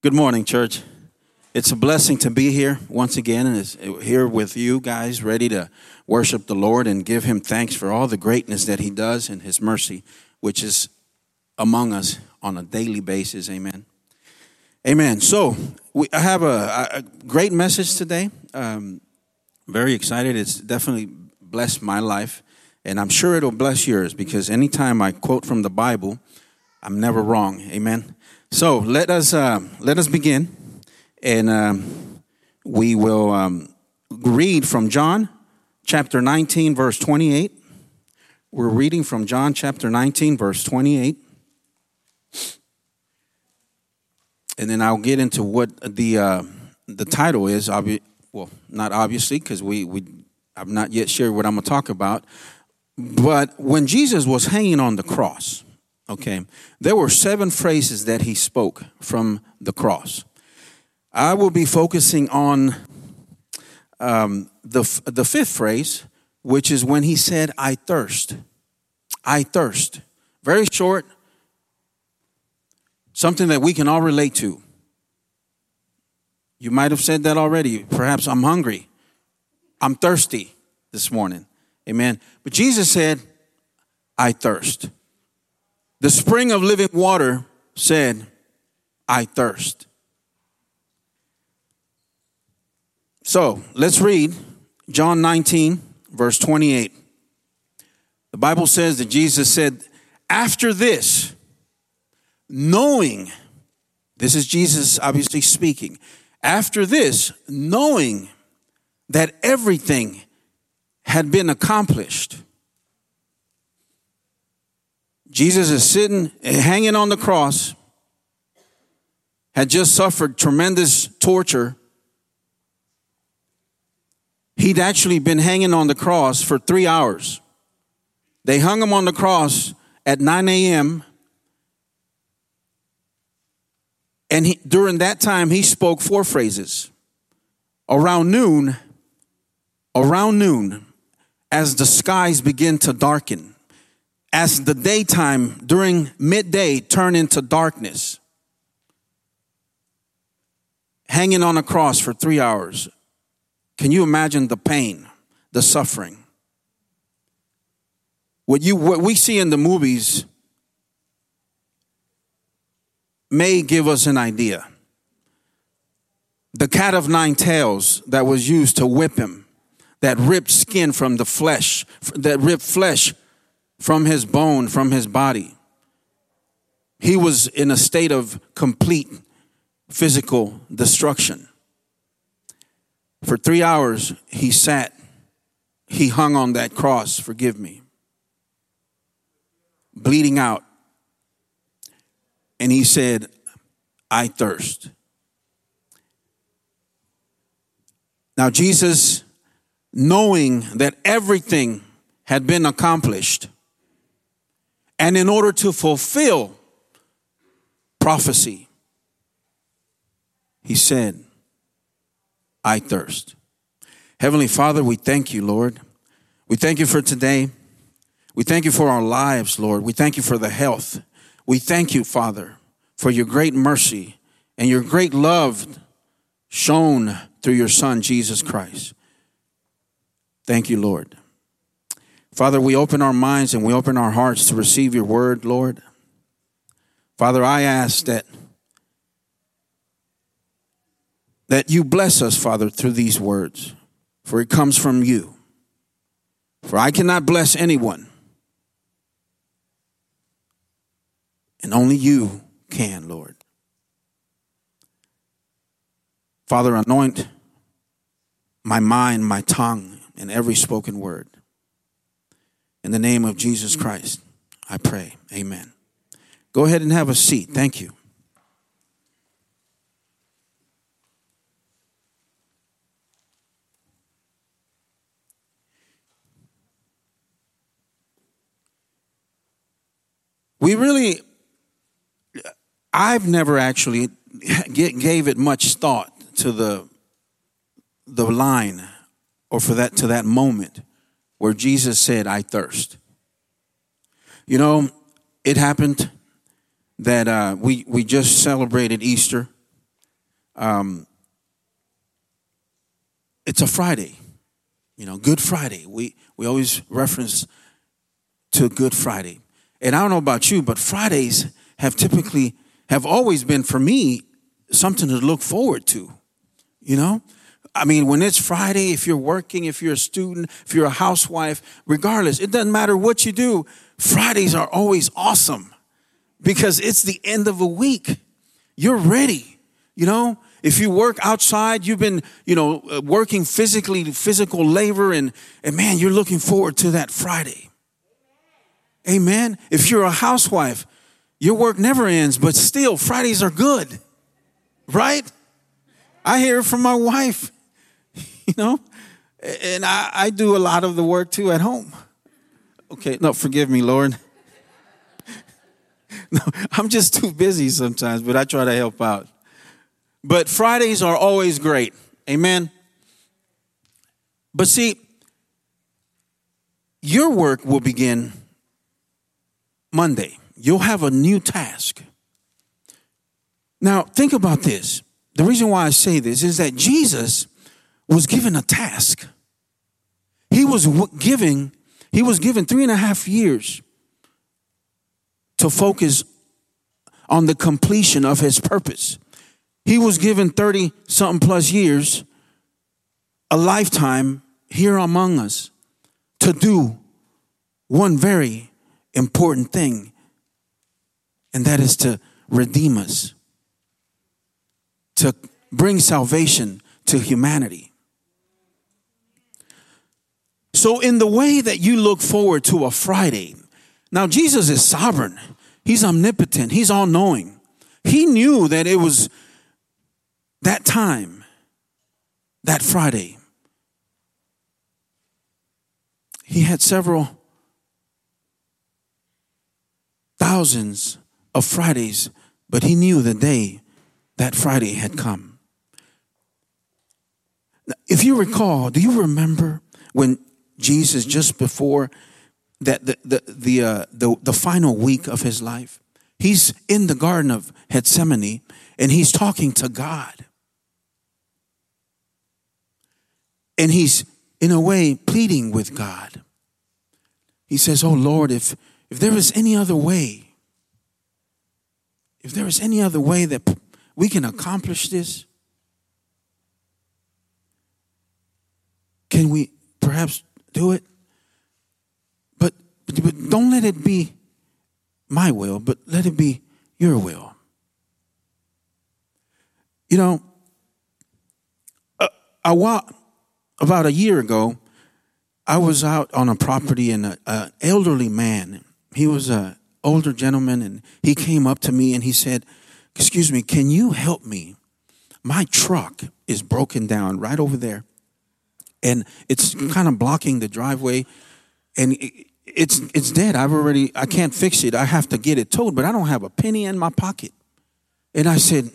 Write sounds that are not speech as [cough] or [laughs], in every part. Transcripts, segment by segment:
Good morning, church. It's a blessing to be here once again and is here with you guys, ready to worship the Lord and give Him thanks for all the greatness that He does and His mercy, which is among us on a daily basis. Amen. Amen. So we, I have a, a great message today. Um, very excited. It's definitely blessed my life, and I'm sure it'll bless yours because anytime I quote from the Bible, I'm never wrong. Amen. So let us uh, let us begin, and um, we will um, read from John chapter 19, verse 28. We're reading from John chapter 19, verse 28. And then I'll get into what the uh, the title is. Obvi- well, not obviously, because we, we I've not yet shared what I'm going to talk about. But when Jesus was hanging on the cross, Okay. There were seven phrases that he spoke from the cross. I will be focusing on um, the, the fifth phrase, which is when he said, I thirst. I thirst. Very short, something that we can all relate to. You might have said that already. Perhaps I'm hungry. I'm thirsty this morning. Amen. But Jesus said, I thirst. The spring of living water said, I thirst. So let's read John 19, verse 28. The Bible says that Jesus said, After this, knowing, this is Jesus obviously speaking, after this, knowing that everything had been accomplished, Jesus is sitting, hanging on the cross, had just suffered tremendous torture. He'd actually been hanging on the cross for three hours. They hung him on the cross at 9 a.m. And he, during that time, he spoke four phrases. Around noon, around noon, as the skies begin to darken, as the daytime during midday turn into darkness. Hanging on a cross for three hours. Can you imagine the pain, the suffering? What, you, what we see in the movies may give us an idea. The cat of nine tails that was used to whip him, that ripped skin from the flesh, that ripped flesh from his bone, from his body. He was in a state of complete physical destruction. For three hours, he sat, he hung on that cross, forgive me, bleeding out. And he said, I thirst. Now, Jesus, knowing that everything had been accomplished, and in order to fulfill prophecy, he said, I thirst. Heavenly Father, we thank you, Lord. We thank you for today. We thank you for our lives, Lord. We thank you for the health. We thank you, Father, for your great mercy and your great love shown through your Son, Jesus Christ. Thank you, Lord. Father, we open our minds and we open our hearts to receive your word, Lord. Father, I ask that that you bless us, Father, through these words, for it comes from you. For I cannot bless anyone, and only you can, Lord. Father, anoint my mind, my tongue, and every spoken word. In the name of Jesus Christ, I pray. Amen. Go ahead and have a seat. Thank you. We really, I've never actually gave it much thought to the the line or for that to that moment where Jesus said, I thirst. You know, it happened that uh, we, we just celebrated Easter, um, it's a Friday, you know, Good Friday. We we always reference to Good Friday, and I don't know about you, but Fridays have typically have always been for me something to look forward to. You know, I mean, when it's Friday, if you're working, if you're a student, if you're a housewife, regardless, it doesn't matter what you do. Fridays are always awesome because it's the end of a week. You're ready. You know, if you work outside, you've been, you know, uh, working physically, physical labor, and, and man, you're looking forward to that Friday. Amen. If you're a housewife, your work never ends, but still, Fridays are good, right? I hear it from my wife, you [laughs] know, and I, I do a lot of the work too at home. Okay, no, forgive me, Lord. [laughs] no, I'm just too busy sometimes, but I try to help out. But Fridays are always great. Amen. But see, your work will begin Monday. You'll have a new task. Now, think about this. The reason why I say this is that Jesus was given a task. He was giving, he was given three and a half years to focus on the completion of his purpose. He was given 30 something plus years, a lifetime here among us to do one very important thing, and that is to redeem us, to bring salvation to humanity. So, in the way that you look forward to a Friday, now Jesus is sovereign, He's omnipotent, He's all knowing. He knew that it was that time, that Friday, he had several thousands of Fridays, but he knew the day that Friday had come. If you recall, do you remember when Jesus, just before that the the the, uh, the the final week of his life, he's in the Garden of Gethsemane and he's talking to God. And he's, in a way, pleading with God. He says, Oh Lord, if, if there is any other way, if there is any other way that we can accomplish this, can we perhaps do it? But, but, but don't let it be my will, but let it be your will. You know, a, a while, about a year ago, I was out on a property and an elderly man, he was an older gentleman, and he came up to me and he said, Excuse me, can you help me? My truck is broken down right over there, and it's kind of blocking the driveway, and it's it's dead. I've already I can't fix it. I have to get it towed, but I don't have a penny in my pocket. And I said,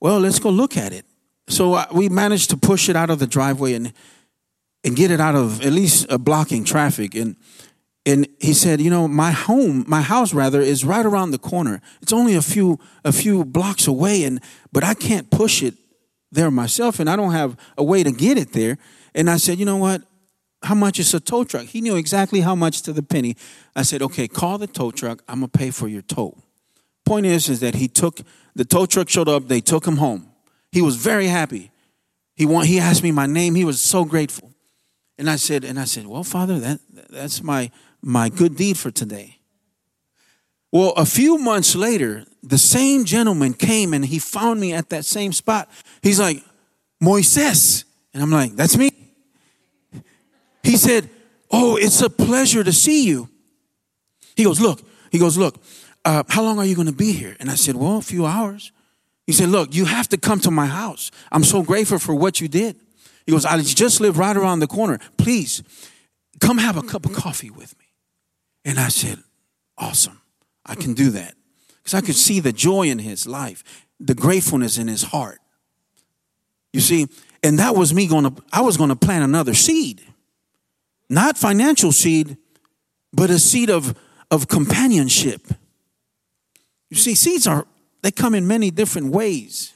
"Well, let's go look at it." So uh, we managed to push it out of the driveway, and and get it out of at least uh, blocking traffic. And and he said, you know, my home, my house rather, is right around the corner. It's only a few a few blocks away, and but I can't push it there myself, and I don't have a way to get it there. And I said, you know what? How much is a tow truck? He knew exactly how much to the penny. I said, okay, call the tow truck. I'm gonna pay for your tow. Point is, is that he took the tow truck showed up. They took him home. He was very happy. He want, he asked me my name. He was so grateful. And I said, and I said, well, Father, that that's my my good deed for today. Well, a few months later, the same gentleman came and he found me at that same spot. He's like, Moises. And I'm like, that's me. He said, Oh, it's a pleasure to see you. He goes, Look, he goes, Look, uh, how long are you going to be here? And I said, Well, a few hours. He said, Look, you have to come to my house. I'm so grateful for what you did. He goes, I just live right around the corner. Please come have a cup of coffee with me. And I said, Awesome. I can do that. Because I could see the joy in his life, the gratefulness in his heart. You see, and that was me going to, I was going to plant another seed. Not financial seed, but a seed of, of companionship. You see, seeds are, they come in many different ways.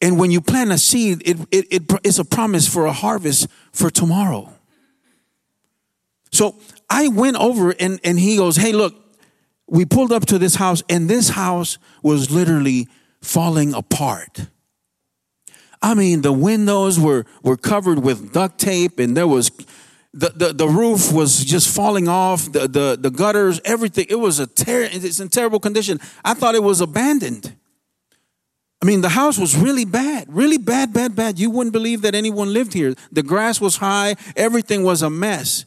And when you plant a seed, it, it, it is a promise for a harvest for tomorrow. So I went over and, and he goes, Hey, look, we pulled up to this house, and this house was literally falling apart. I mean, the windows were, were covered with duct tape, and there was the, the, the roof was just falling off, the, the, the gutters, everything. It was a ter- it's in terrible condition. I thought it was abandoned. I mean, the house was really bad, really bad, bad, bad. You wouldn't believe that anyone lived here. The grass was high, everything was a mess.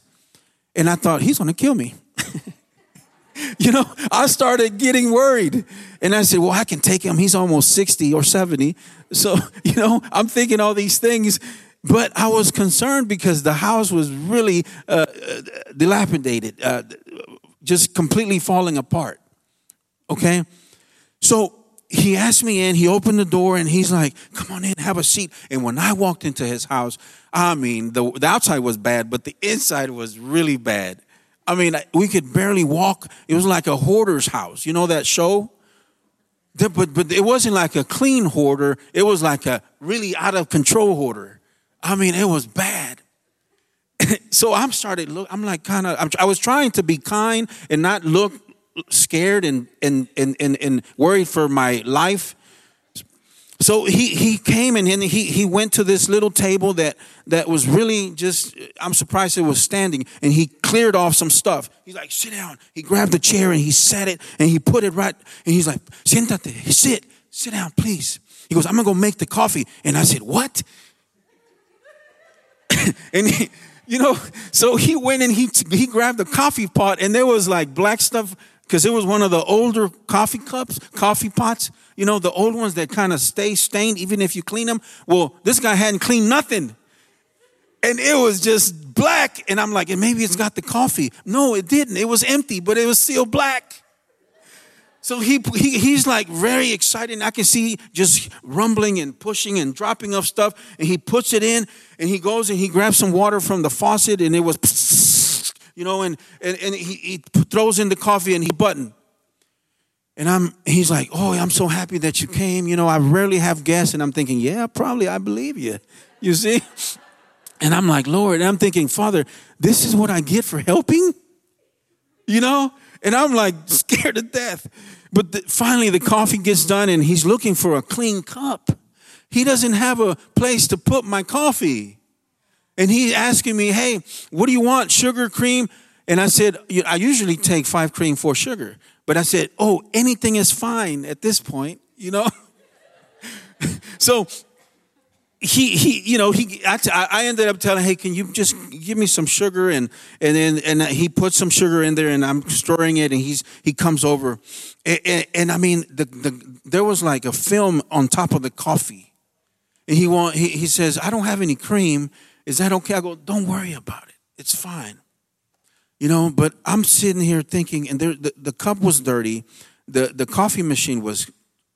And I thought, he's gonna kill me. [laughs] you know, I started getting worried. And I said, well, I can take him. He's almost 60 or 70. So, [laughs] you know, I'm thinking all these things. But I was concerned because the house was really uh, dilapidated, uh, just completely falling apart. Okay? So he asked me in, he opened the door, and he's like, Come on in, have a seat. And when I walked into his house, I mean, the, the outside was bad, but the inside was really bad. I mean, we could barely walk. It was like a hoarder's house. You know that show? But, but it wasn't like a clean hoarder, it was like a really out of control hoarder. I mean, it was bad. [laughs] so I'm started look. I'm like kind of. I was trying to be kind and not look scared and and and and, and worried for my life. So he he came and he he went to this little table that that was really just. I'm surprised it was standing, and he cleared off some stuff. He's like, sit down. He grabbed the chair and he sat it and he put it right. And he's like, siéntate, sit, sit down, please. He goes, I'm gonna go make the coffee. And I said, what? [laughs] and he, you know, so he went and he he grabbed the coffee pot, and there was like black stuff because it was one of the older coffee cups, coffee pots. You know, the old ones that kind of stay stained even if you clean them. Well, this guy hadn't cleaned nothing, and it was just black. And I'm like, and maybe it's got the coffee. No, it didn't. It was empty, but it was still black. So he, he he's like very excited. I can see just rumbling and pushing and dropping of stuff. And he puts it in and he goes and he grabs some water from the faucet and it was, you know, and, and, and he, he throws in the coffee and he button. And I'm he's like, Oh, I'm so happy that you came. You know, I rarely have guests. And I'm thinking, Yeah, probably I believe you. [laughs] You see? And I'm like, Lord, I'm thinking, Father, this is what I get for helping? You know? And I'm like [laughs] scared to death. But the, finally, the coffee gets done and he's looking for a clean cup. He doesn't have a place to put my coffee. And he's asking me, hey, what do you want? Sugar, cream? And I said, I usually take five cream, four sugar. But I said, oh, anything is fine at this point, you know? [laughs] so he he you know he I, I ended up telling hey can you just give me some sugar and and then and he put some sugar in there and I'm stirring it and he's he comes over and, and, and I mean the, the there was like a film on top of the coffee and he want he, he says I don't have any cream is that okay I go don't worry about it it's fine you know but I'm sitting here thinking and there the, the cup was dirty the the coffee machine was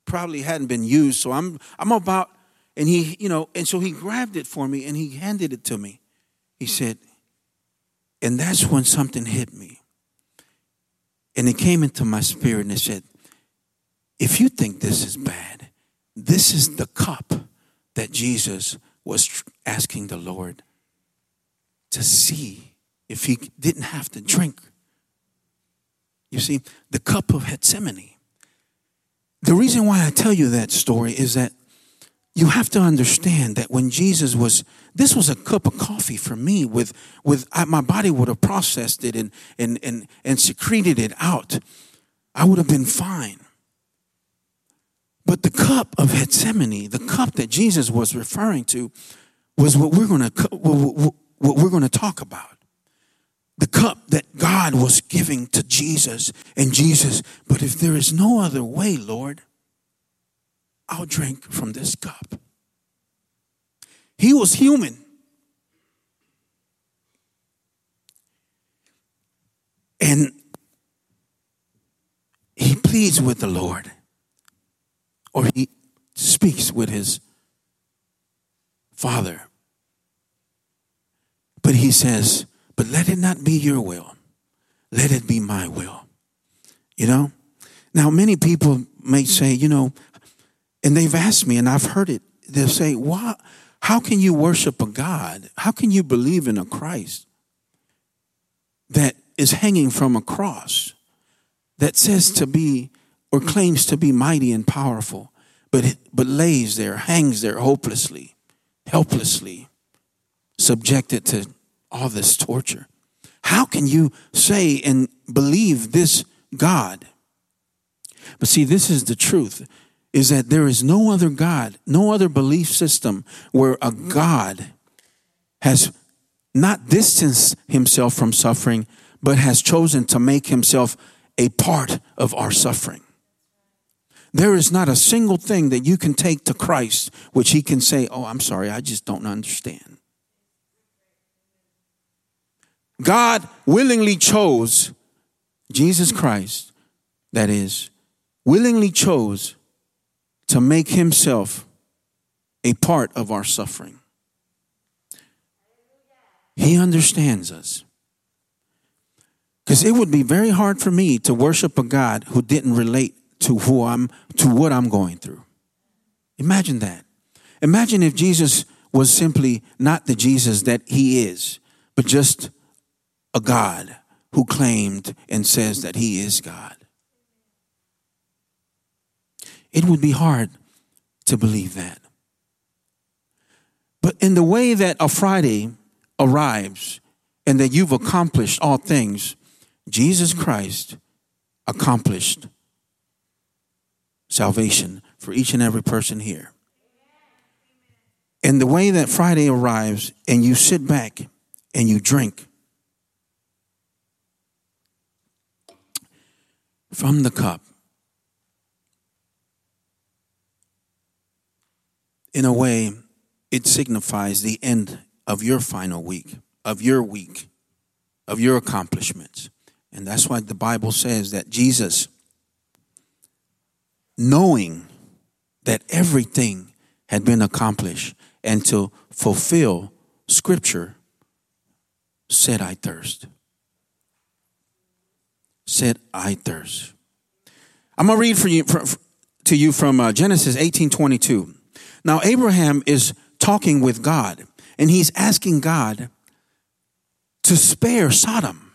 probably hadn't been used so I'm I'm about and he, you know, and so he grabbed it for me and he handed it to me. He said, and that's when something hit me. And it came into my spirit and it said, if you think this is bad, this is the cup that Jesus was asking the Lord to see if he didn't have to drink. You see, the cup of Gethsemane. The reason why I tell you that story is that you have to understand that when Jesus was, this was a cup of coffee for me. With, with I, my body would have processed it and, and, and, and secreted it out. I would have been fine. But the cup of Gethsemane, the cup that Jesus was referring to, was what we're going to what we're going to talk about. The cup that God was giving to Jesus and Jesus. But if there is no other way, Lord, I'll drink from this cup. He was human. And he pleads with the Lord, or he speaks with his father. But he says, But let it not be your will, let it be my will. You know? Now, many people may say, you know, and they've asked me, and I've heard it they'll say, "Why? How can you worship a God? How can you believe in a Christ that is hanging from a cross that says to be or claims to be mighty and powerful, but but lays there, hangs there hopelessly, helplessly, subjected to all this torture? How can you say and believe this God?" But see, this is the truth is that there is no other God, no other belief system where a God has not distanced himself from suffering, but has chosen to make himself a part of our suffering. There is not a single thing that you can take to Christ which he can say, Oh, I'm sorry, I just don't understand. God willingly chose Jesus Christ, that is, willingly chose to make himself a part of our suffering. He understands us. Because it would be very hard for me to worship a God who didn't relate to who I'm to what I'm going through. Imagine that. Imagine if Jesus was simply not the Jesus that he is, but just a God who claimed and says that he is God it would be hard to believe that. But in the way that a Friday arrives and that you've accomplished all things, Jesus Christ accomplished salvation for each and every person here. And the way that Friday arrives and you sit back and you drink from the cup in a way, it signifies the end of your final week, of your week, of your accomplishments. And that's why the Bible says that Jesus, knowing that everything had been accomplished and to fulfill Scripture, said, I thirst. Said, I thirst. I'm going to read for you, for, to you from uh, Genesis 18 22. Now, Abraham is talking with God and he's asking God to spare Sodom.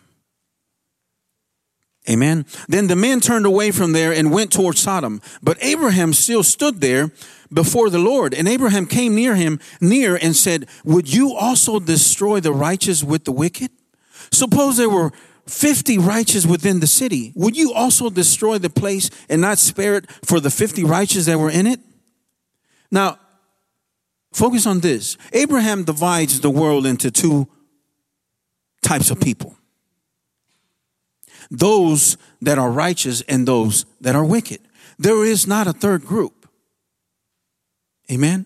Amen. Then the men turned away from there and went toward Sodom. But Abraham still stood there before the Lord. And Abraham came near him, near, and said, Would you also destroy the righteous with the wicked? Suppose there were 50 righteous within the city. Would you also destroy the place and not spare it for the 50 righteous that were in it? Now, focus on this. Abraham divides the world into two types of people those that are righteous and those that are wicked. There is not a third group. Amen.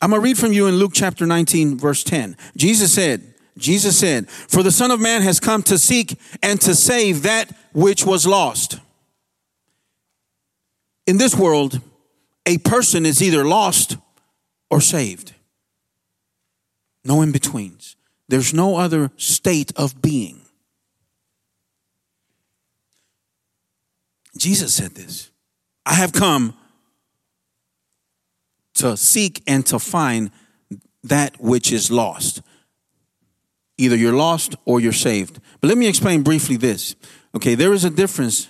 I'm going to read from you in Luke chapter 19, verse 10. Jesus said, Jesus said, For the Son of Man has come to seek and to save that which was lost. In this world, a person is either lost or saved. No in betweens. There's no other state of being. Jesus said this I have come to seek and to find that which is lost. Either you're lost or you're saved. But let me explain briefly this. Okay, there is a difference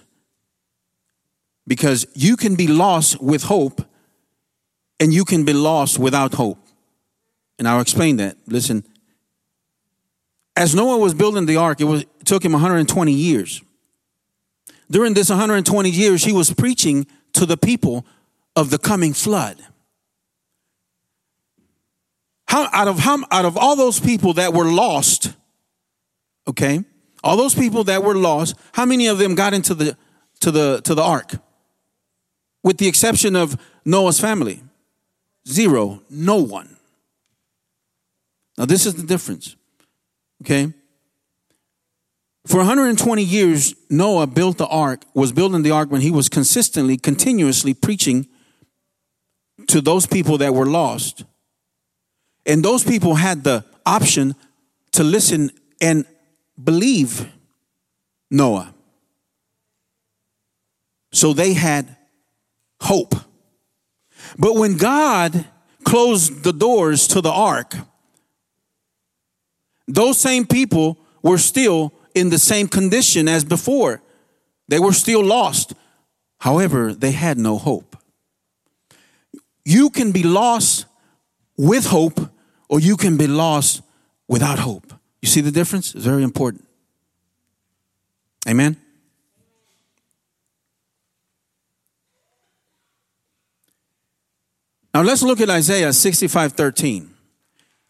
because you can be lost with hope and you can be lost without hope. And I'll explain that. Listen, as Noah was building the ark, it, was, it took him 120 years. During this 120 years, he was preaching to the people of the coming flood. How, out of how, out of all those people that were lost, okay, all those people that were lost, how many of them got into the to the to the ark? with the exception of Noah's family. Zero, no one. Now, this is the difference. Okay? For 120 years, Noah built the ark, was building the ark when he was consistently, continuously preaching to those people that were lost. And those people had the option to listen and believe Noah. So they had hope. But when God closed the doors to the ark, those same people were still in the same condition as before. They were still lost. However, they had no hope. You can be lost with hope, or you can be lost without hope. You see the difference? It's very important. Amen. Now let's look at Isaiah 65 13.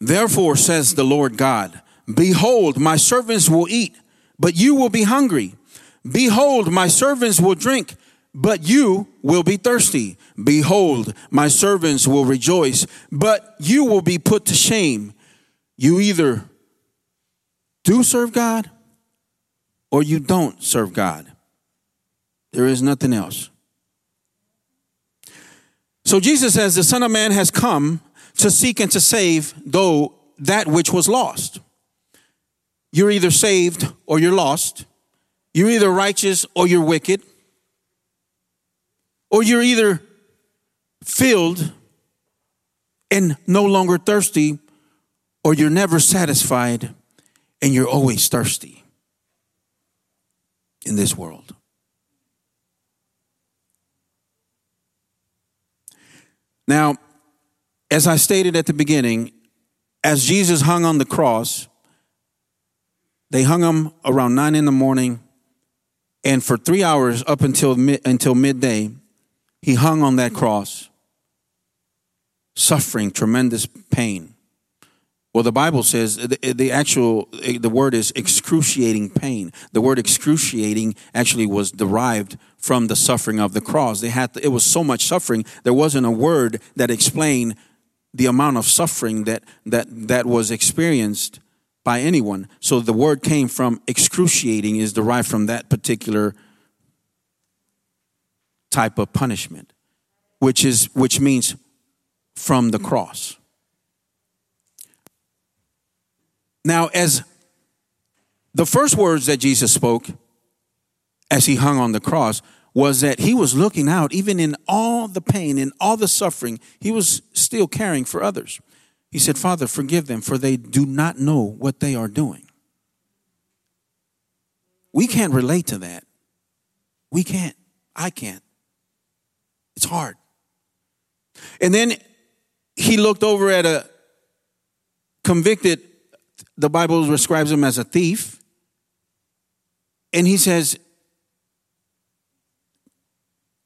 Therefore, says the Lord God, Behold, my servants will eat, but you will be hungry. Behold, my servants will drink, but you will be thirsty. Behold, my servants will rejoice, but you will be put to shame. You either do serve God or you don't serve God. There is nothing else. So Jesus says, The Son of Man has come to seek and to save, though that which was lost. You're either saved or you're lost. You're either righteous or you're wicked. Or you're either filled and no longer thirsty, or you're never satisfied and you're always thirsty in this world. Now, as I stated at the beginning, as Jesus hung on the cross, they hung him around nine in the morning, and for three hours up until mid, until midday, he hung on that cross, suffering tremendous pain. Well, the Bible says the, the, actual the word is excruciating pain. The word excruciating actually was derived from the suffering of the cross. They had to, it was so much suffering. There wasn't a word that explained the amount of suffering that that that was experienced by anyone. So the word came from excruciating is derived from that particular type of punishment, which is which means from the cross. Now, as the first words that Jesus spoke as he hung on the cross was that he was looking out, even in all the pain and all the suffering, he was still caring for others. He said, Father, forgive them, for they do not know what they are doing. We can't relate to that. We can't. I can't. It's hard. And then he looked over at a convicted the Bible describes him as a thief. And he says,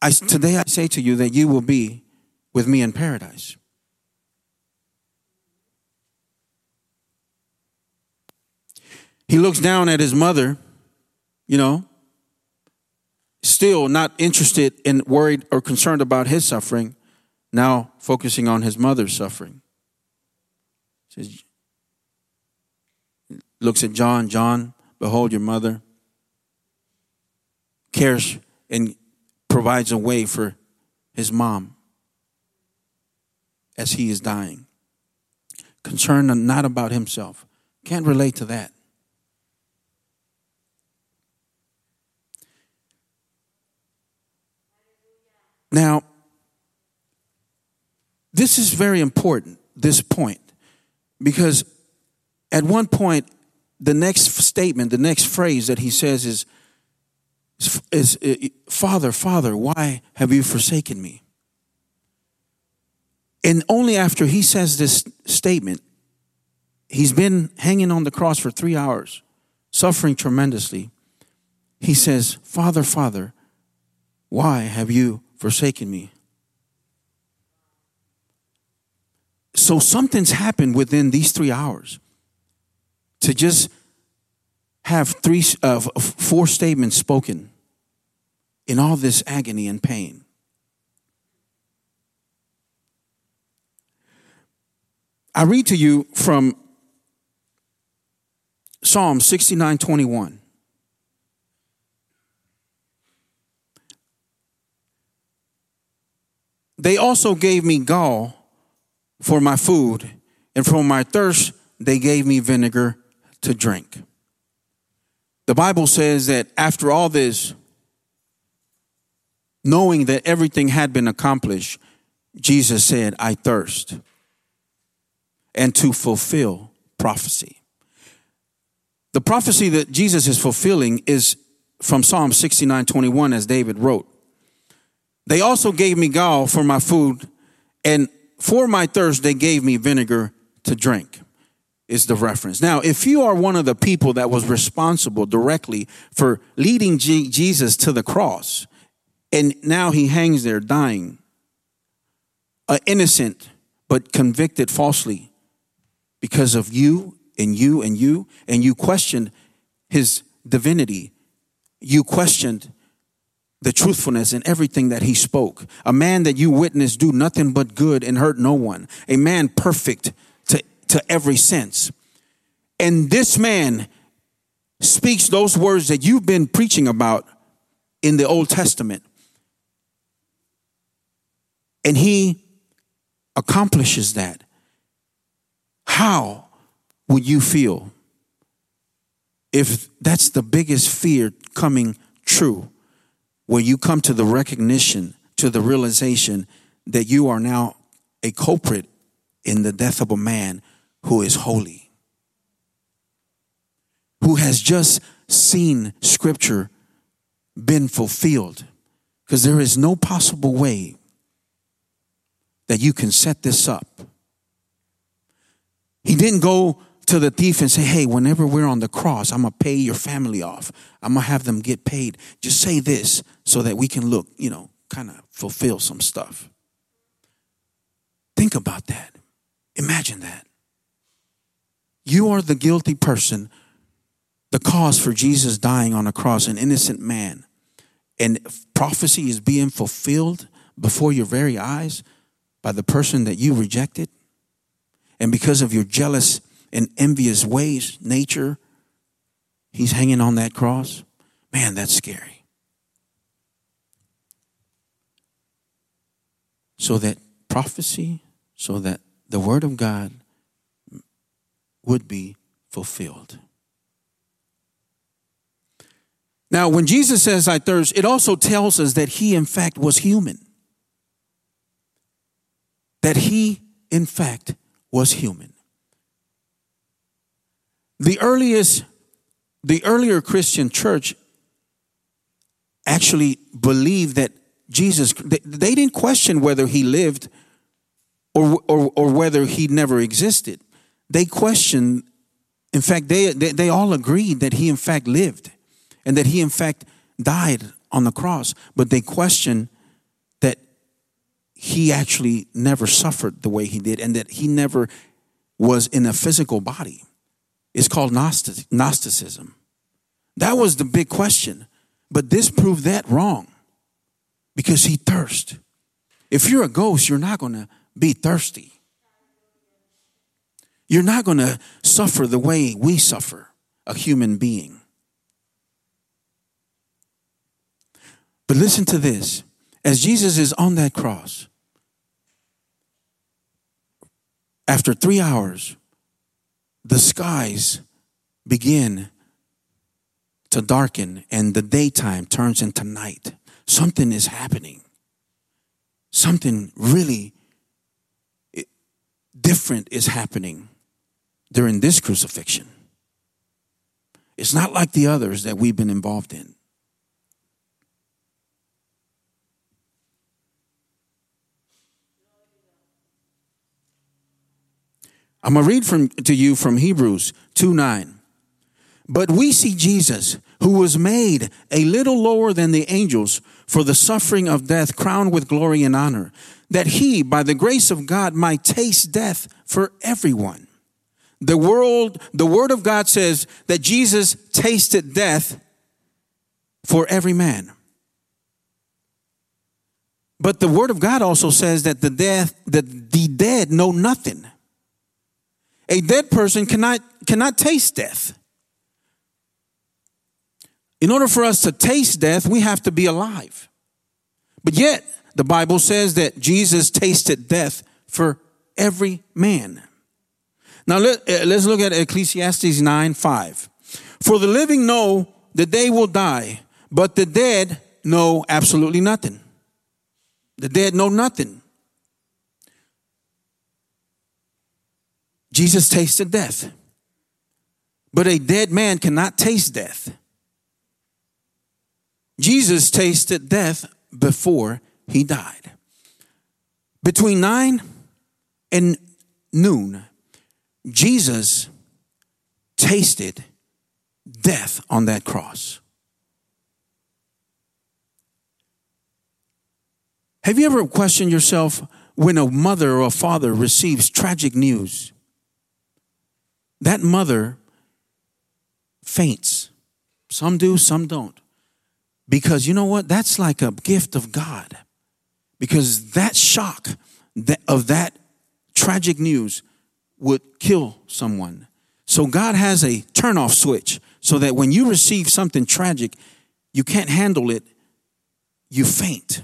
I, Today I say to you that you will be with me in paradise. He looks down at his mother, you know, still not interested and worried or concerned about his suffering, now focusing on his mother's suffering. Says, looks at John, John, behold your mother, cares and provides a way for his mom as he is dying. Concerned not about himself. Can't relate to that. Now, this is very important, this point, because at one point the next statement, the next phrase that he says is, is, is Father, Father, why have you forsaken me? And only after he says this statement, he's been hanging on the cross for three hours, suffering tremendously. He says, Father, Father, why have you forsaken me? So something's happened within these three hours to just have three, uh, four statements spoken in all this agony and pain. I read to you from Psalm 69 21. They also gave me gall for my food, and for my thirst, they gave me vinegar to drink. The Bible says that after all this, knowing that everything had been accomplished, Jesus said, I thirst. and to fulfill prophecy. The prophecy that Jesus is fulfilling is from Psalm 69 21, as David wrote. They also gave me gall for my food, and for my thirst, they gave me vinegar to drink, is the reference. Now, if you are one of the people that was responsible directly for leading G- Jesus to the cross, and now he hangs there dying, uh, innocent but convicted falsely because of you and you and you, and you questioned his divinity. You questioned the truthfulness in everything that he spoke. A man that you witnessed do nothing but good and hurt no one. A man perfect to, to every sense. And this man speaks those words that you've been preaching about in the Old Testament. And he accomplishes that. How would you feel if that's the biggest fear coming true? Where you come to the recognition, to the realization that you are now a culprit in the death of a man who is holy, who has just seen scripture been fulfilled. Because there is no possible way that you can set this up. He didn't go to the thief and say, Hey, whenever we're on the cross, I'm going to pay your family off. I'm going to have them get paid. Just say this so that we can look, you know, kind of fulfill some stuff. Think about that. Imagine that. You are the guilty person, the cause for Jesus dying on a cross, an innocent man. And prophecy is being fulfilled before your very eyes by the person that you rejected. And because of your jealous and envious ways, nature, he's hanging on that cross. Man, that's scary. So that prophecy, so that the word of God would be fulfilled. Now, when Jesus says, I thirst, it also tells us that he, in fact, was human. That he, in fact, was human. The earliest, the earlier Christian church actually believed that Jesus, they, they didn't question whether he lived or, or, or whether he never existed. They questioned, in fact, they, they, they all agreed that he in fact lived and that he in fact died on the cross, but they questioned that he actually never suffered the way he did and that he never was in a physical body. It's called Gnosticism. That was the big question. But this proved that wrong because he thirst. If you're a ghost, you're not going to be thirsty. You're not going to suffer the way we suffer, a human being. But listen to this. As Jesus is on that cross, after three hours, the skies begin to darken and the daytime turns into night. Something is happening. Something really different is happening during this crucifixion. It's not like the others that we've been involved in. I'm going to read from, to you from Hebrews 2 9. But we see Jesus, who was made a little lower than the angels for the suffering of death, crowned with glory and honor, that he, by the grace of God, might taste death for everyone. The world, the word of God says that Jesus tasted death for every man. But the word of God also says that the death, that the dead know nothing. A dead person cannot, cannot taste death. In order for us to taste death, we have to be alive. But yet, the Bible says that Jesus tasted death for every man. Now, let, eh, us look at Ecclesiastes 9 5. For the living know that they will die, but the dead know absolutely nothing. The dead know nothing. Jesus tasted death. But a dead man cannot taste death. Jesus tasted death before he died. Between 9 and noon, Jesus tasted death on that cross. Have you ever questioned yourself when a mother or a father receives tragic news? That mother faints. Some do, some don't. Because you know what? That's like a gift of God. Because that shock of that tragic news would kill someone. So God has a turn-off switch so that when you receive something tragic, you can't handle it, you faint.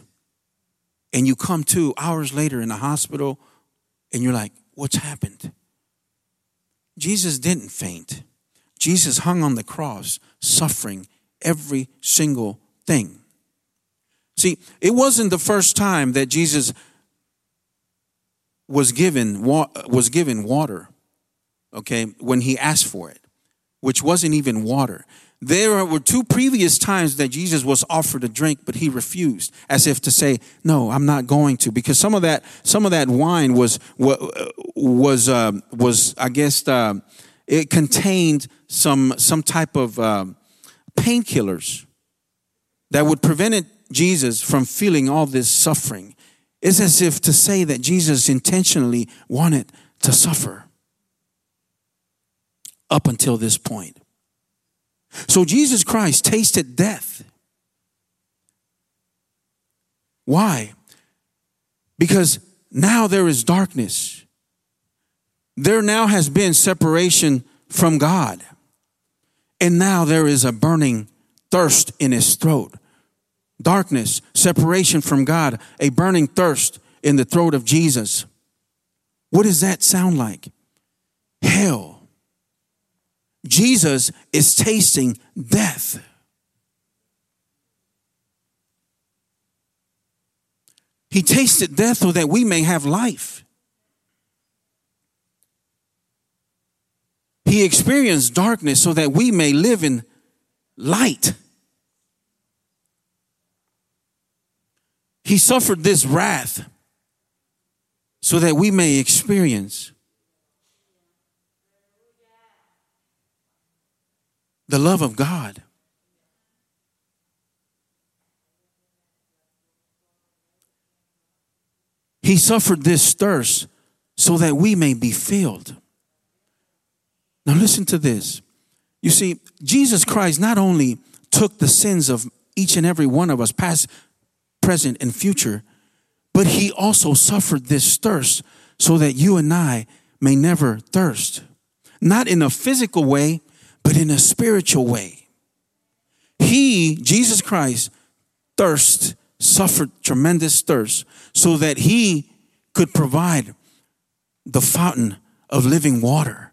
And you come to hours later in the hospital and you're like, what's happened? Jesus didn't faint. Jesus hung on the cross, suffering every single thing. See, it wasn't the first time that Jesus was given was given water. Okay, when he asked for it, which wasn't even water. There were two previous times that Jesus was offered a drink, but he refused, as if to say, "No, I'm not going to," because some of that some of that wine was was uh, was I guess uh, it contained some some type of uh, painkillers that would prevent Jesus from feeling all this suffering. It's as if to say that Jesus intentionally wanted to suffer up until this point. So Jesus Christ tasted death. Why? Because now there is darkness. There now has been separation from God. And now there is a burning thirst in his throat. Darkness, separation from God, a burning thirst in the throat of Jesus. What does that sound like? Hell. Jesus is tasting death. He tasted death so that we may have life. He experienced darkness so that we may live in light. He suffered this wrath so that we may experience the love of God. He suffered this thirst so that we may be filled. Now, listen to this. You see, Jesus Christ not only took the sins of each and every one of us, past, present, and future, but he also suffered this thirst so that you and I may never thirst. Not in a physical way, but in a spiritual way. He, Jesus Christ, thirst, suffered tremendous thirst so that he could provide the fountain of living water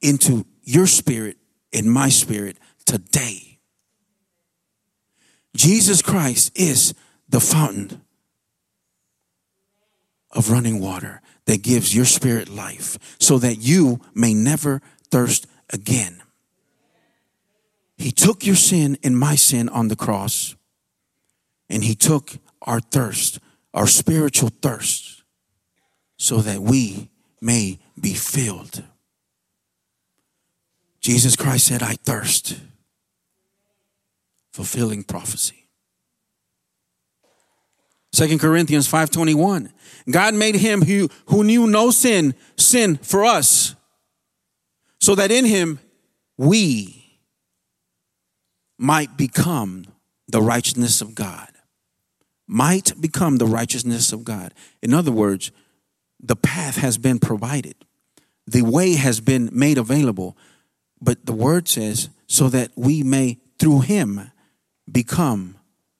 into your spirit and my spirit today. Jesus Christ is the fountain of running water that gives your spirit life so that you may never thirst again. He took your sin and my sin on the cross, and He took our thirst, our spiritual thirst, so that we may be filled. Jesus Christ said, I thirst. Fulfilling prophecy. Second Corinthians 5:21. God made him who, who knew no sin sin for us, so that in him we might become the righteousness of God. Might become the righteousness of God. In other words, the path has been provided, the way has been made available. But the word says, so that we may, through him, become,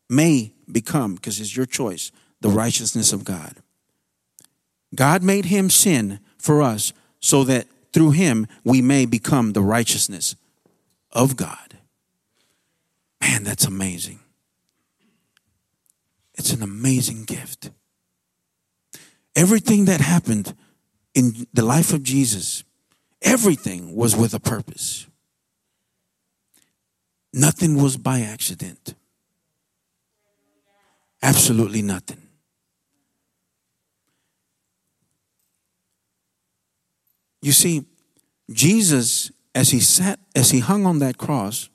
may become, because it's your choice, the righteousness of God. God made him sin for us so that through him we may become the righteousness of God. Man, that's amazing. It's an amazing gift. Everything that happened in the life of Jesus Everything was with a purpose. Nothing was by accident. Absolutely nothing. You see, Jesus, as he sat, as he hung on that cross,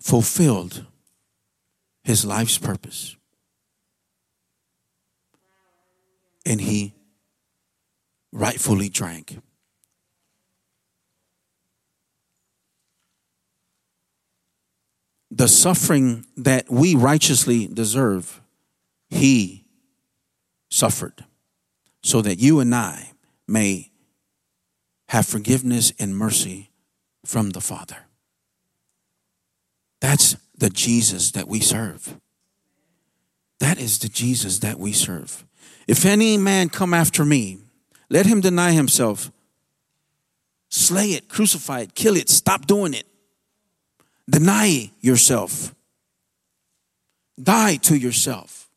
fulfilled his life's purpose. And he rightfully drank. The suffering that we righteously deserve, he suffered so that you and I may have forgiveness and mercy from the Father. That's the Jesus that we serve. That is the Jesus that we serve. If any man come after me, let him deny himself, slay it, crucify it, kill it, stop doing it. Deny yourself. Die to yourself.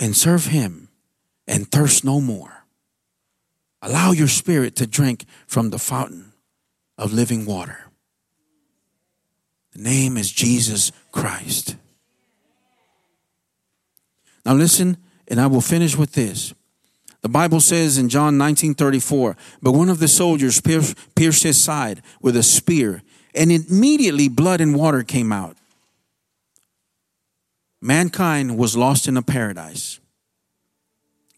And serve him and thirst no more. Allow your spirit to drink from the fountain of living water. The name is Jesus Christ. Now listen, and I will finish with this. The Bible says in John 19 34, but one of the soldiers pierced his side with a spear, and immediately blood and water came out. Mankind was lost in a paradise,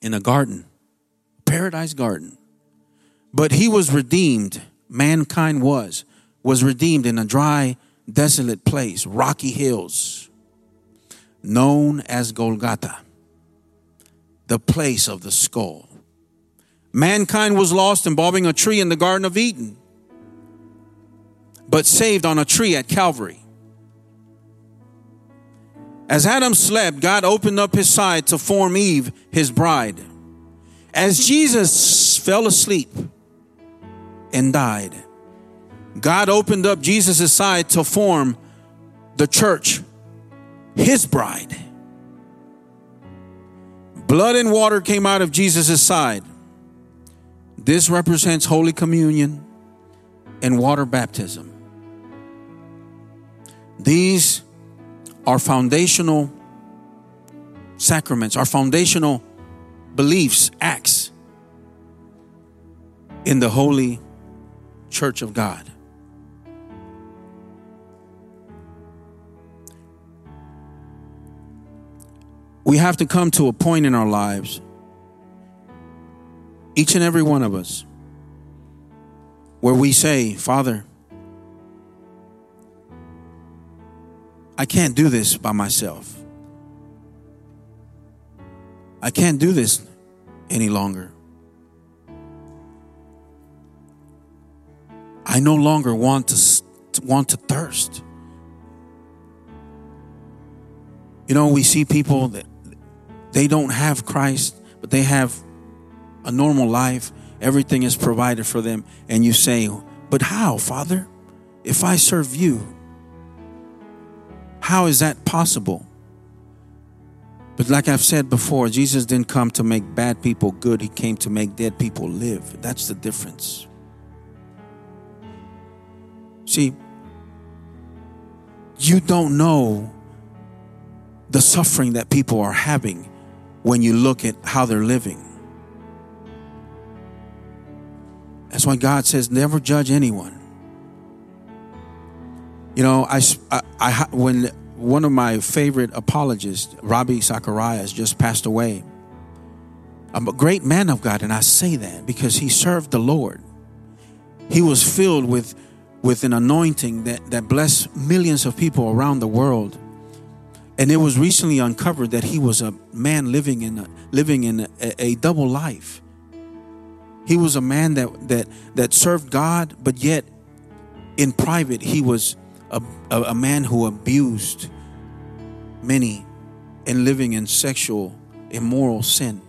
in a garden, paradise garden. But he was redeemed, mankind was, was redeemed in a dry desolate place, rocky hills, known as Golgotha, the place of the skull. Mankind was lost involving a tree in the Garden of Eden, but saved on a tree at Calvary. As Adam slept, God opened up his side to form Eve, his bride. As Jesus fell asleep and died, God opened up Jesus' side to form the church, his bride. Blood and water came out of Jesus' side. This represents Holy Communion and water baptism. These are foundational sacraments, are foundational beliefs, acts in the holy church of God. We have to come to a point in our lives, each and every one of us, where we say, Father, I can't do this by myself. I can't do this any longer. I no longer want to, want to thirst. You know, we see people that they don't have Christ, but they have a normal life. Everything is provided for them. And you say, But how, Father? If I serve you, how is that possible? But like I've said before, Jesus didn't come to make bad people good, He came to make dead people live. That's the difference. See, you don't know the suffering that people are having when you look at how they're living. That's why God says, never judge anyone. You know, I, I, I when one of my favorite apologists, Ravi Zacharias, just passed away. I'm a great man of God, and I say that because he served the Lord. He was filled with, with an anointing that, that blessed millions of people around the world. And it was recently uncovered that he was a man living in a, living in a, a double life. He was a man that that that served God, but yet in private he was a, a, a man who abused many and living in sexual immoral sin.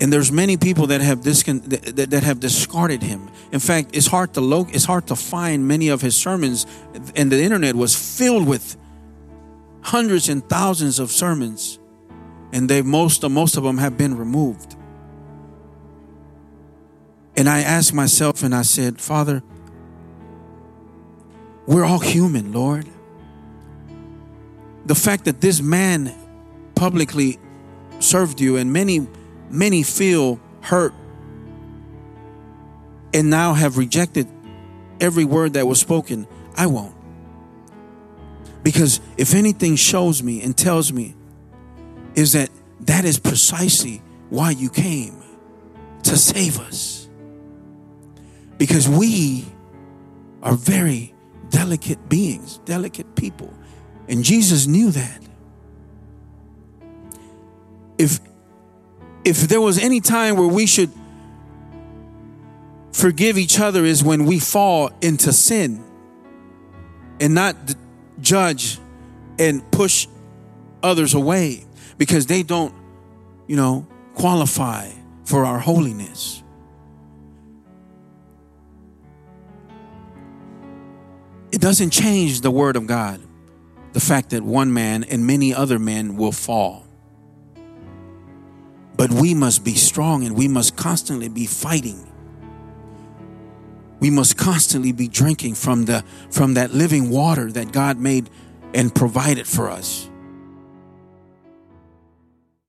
And there's many people that have discon- that, that, have discarded him. In fact, it's hard to lo- it's hard to find many of his sermons, and the internet was filled with hundreds and thousands of sermons, and they most most of them have been removed. And I asked myself, and I said, Father, we're all human, Lord. The fact that this man publicly served you, and many, many feel hurt and now have rejected every word that was spoken, I won't. Because if anything shows me and tells me, is that that is precisely why you came to save us. Because we are very delicate beings, delicate people. And Jesus knew that. If if there was any time where we should forgive each other is when we fall into sin and not judge and push others away because they don't, you know, qualify for our holiness. It doesn't change the word of God, the fact that one man and many other men will fall. But we must be strong and we must constantly be fighting. We must constantly be drinking from the from that living water that God made and provided for us.